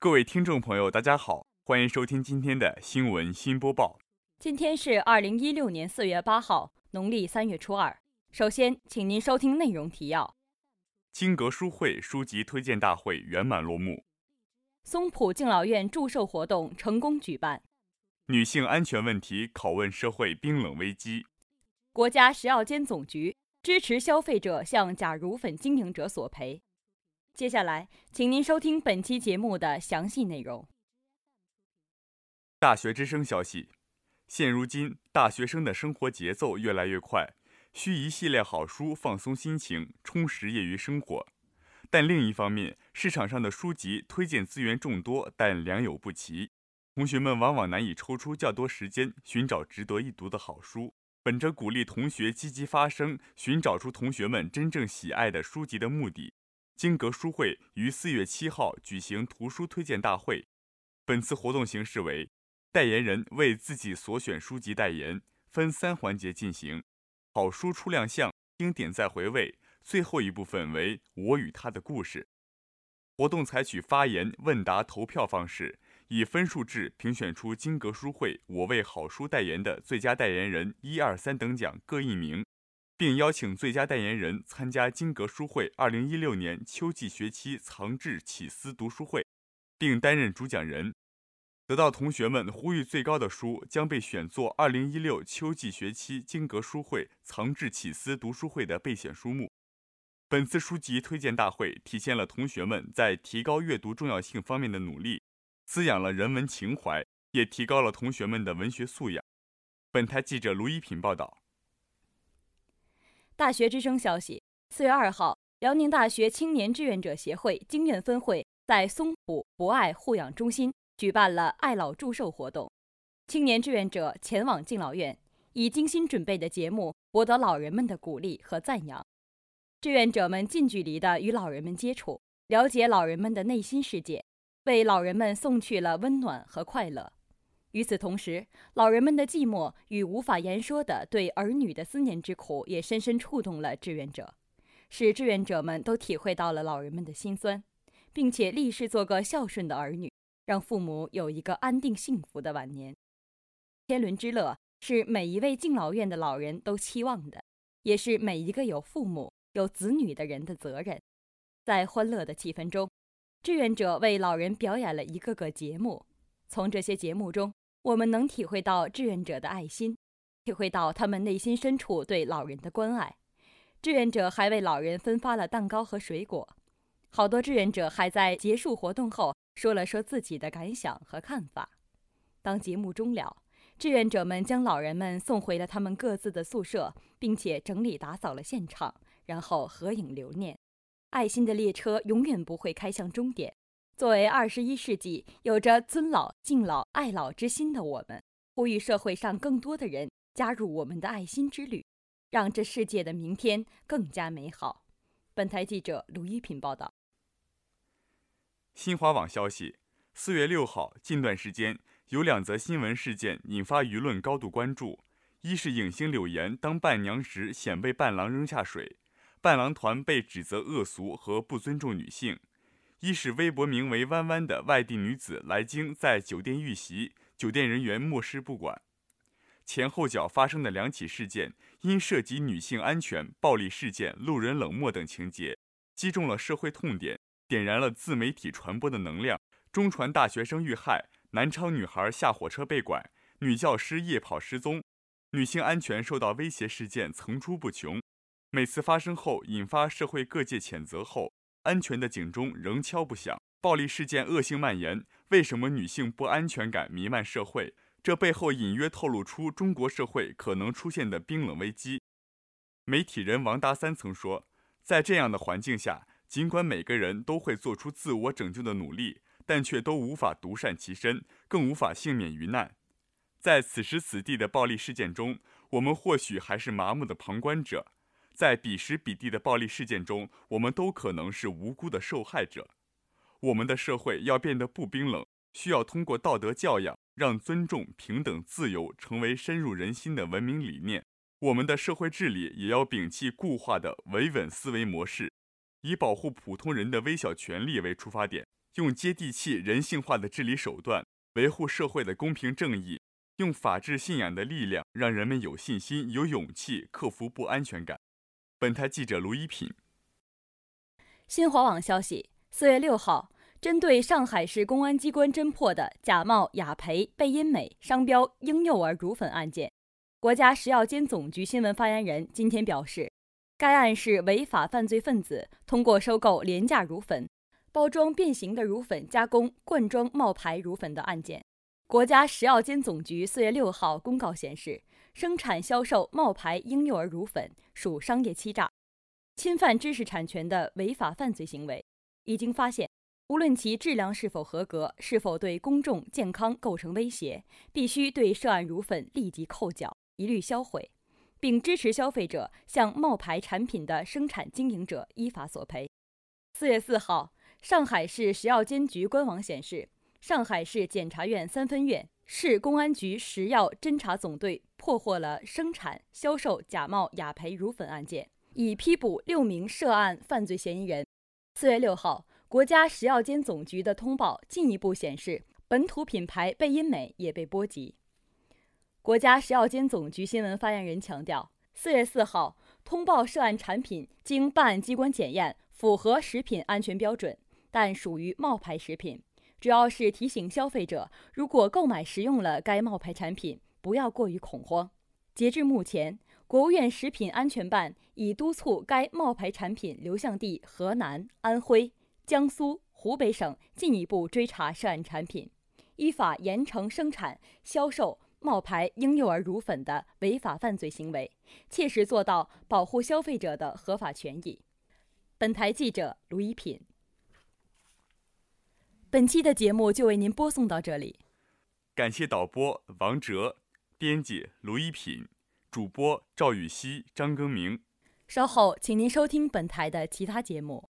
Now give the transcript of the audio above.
各位听众朋友，大家好，欢迎收听今天的新闻新播报。今天是二零一六年四月八号，农历三月初二。首先，请您收听内容提要：金格书会书籍推荐大会圆满落幕；松浦敬老院祝寿活动成功举办；女性安全问题拷问社会冰冷危机；国家食药监总局支持消费者向假乳粉经营者索赔。接下来，请您收听本期节目的详细内容。大学之声消息：现如今，大学生的生活节奏越来越快。需一系列好书放松心情，充实业余生活。但另一方面，市场上的书籍推荐资源众多，但良莠不齐，同学们往往难以抽出较多时间寻找值得一读的好书。本着鼓励同学积极发声，寻找出同学们真正喜爱的书籍的目的，金阁书会于四月七号举行图书推荐大会。本次活动形式为代言人为自己所选书籍代言，分三环节进行。好书初亮相，经典再回味。最后一部分为我与他的故事。活动采取发言、问答、投票方式，以分数制评选出金阁书会我为好书代言的最佳代言人一二三等奖各一名，并邀请最佳代言人参加金阁书会二零一六年秋季学期藏志启思读书会，并担任主讲人。得到同学们呼吁最高的书将被选作二零一六秋季学期金阁书会藏志启思读书会的备选书目。本次书籍推荐大会体现了同学们在提高阅读重要性方面的努力，滋养了人文情怀，也提高了同学们的文学素养。本台记者卢一品报道。大学之声消息：四月二号，辽宁大学青年志愿者协会经院分会在松浦博爱护养中心。举办了爱老祝寿活动，青年志愿者前往敬老院，以精心准备的节目博得老人们的鼓励和赞扬。志愿者们近距离地与老人们接触，了解老人们的内心世界，为老人们送去了温暖和快乐。与此同时，老人们的寂寞与无法言说的对儿女的思念之苦，也深深触动了志愿者，使志愿者们都体会到了老人们的心酸，并且立誓做个孝顺的儿女。让父母有一个安定幸福的晚年，天伦之乐是每一位敬老院的老人都期望的，也是每一个有父母、有子女的人的责任。在欢乐的气氛中，志愿者为老人表演了一个个节目。从这些节目中，我们能体会到志愿者的爱心，体会到他们内心深处对老人的关爱。志愿者还为老人分发了蛋糕和水果。好多志愿者还在结束活动后。说了说自己的感想和看法。当节目终了，志愿者们将老人们送回了他们各自的宿舍，并且整理打扫了现场，然后合影留念。爱心的列车永远不会开向终点。作为二十一世纪有着尊老、敬老、爱老之心的我们，呼吁社会上更多的人加入我们的爱心之旅，让这世界的明天更加美好。本台记者卢一平报道。新华网消息，四月六号，近段时间有两则新闻事件引发舆论高度关注。一是影星柳岩当伴娘时险被伴郎扔下水，伴郎团被指责恶俗和不尊重女性；一是微博名为“弯弯”的外地女子来京在酒店遇袭，酒店人员漠视不管。前后脚发生的两起事件，因涉及女性安全、暴力事件、路人冷漠等情节，击中了社会痛点。点燃了自媒体传播的能量。中传大学生遇害，南昌女孩下火车被拐，女教师夜跑失踪，女性安全受到威胁事件层出不穷。每次发生后，引发社会各界谴责后，安全的警钟仍敲不响。暴力事件恶性蔓延，为什么女性不安全感弥漫社会？这背后隐约透露出中国社会可能出现的冰冷危机。媒体人王达三曾说，在这样的环境下。尽管每个人都会做出自我拯救的努力，但却都无法独善其身，更无法幸免于难。在此时此地的暴力事件中，我们或许还是麻木的旁观者；在彼时彼地的暴力事件中，我们都可能是无辜的受害者。我们的社会要变得不冰冷，需要通过道德教养，让尊重、平等、自由成为深入人心的文明理念。我们的社会治理也要摒弃固化的维稳思维模式。以保护普通人的微小权利为出发点，用接地气、人性化的治理手段维护社会的公平正义，用法治信仰的力量让人们有信心、有勇气克服不安全感。本台记者卢一品。新华网消息：四月六号，针对上海市公安机关侦破的假冒雅培、贝因美商标婴幼儿乳粉案件，国家食药监总局新闻发言人今天表示，该案是违法犯罪分子通过收购廉价乳粉。包装变形的乳粉加工灌装冒牌乳粉的案件，国家食药监总局四月六号公告显示，生产销售冒牌婴幼儿乳粉属商业欺诈、侵犯知识产权的违法犯罪行为。已经发现，无论其质量是否合格，是否对公众健康构成威胁，必须对涉案乳粉立即扣缴，一律销毁，并支持消费者向冒牌产品的生产经营者依法索赔。四月四号。上海市食药监局官网显示，上海市检察院三分院、市公安局食药侦查总队破获了生产、销售假冒雅培乳粉案件，已批捕六名涉案犯罪嫌疑人。四月六号，国家食药监总局的通报进一步显示，本土品牌贝因美也被波及。国家食药监总局新闻发言人强调，四月四号通报涉案产品经办案机关检验，符合食品安全标准。但属于冒牌食品，主要是提醒消费者，如果购买食用了该冒牌产品，不要过于恐慌。截至目前，国务院食品安全办已督促该冒牌产品流向地河南、安徽、江苏、湖北省进一步追查涉案产品，依法严惩生产、销售冒牌婴幼儿乳粉的违法犯罪行为，切实做到保护消费者的合法权益。本台记者卢一品。本期的节目就为您播送到这里，感谢导播王哲，编辑卢一品，主播赵雨熙、张更明。稍后，请您收听本台的其他节目。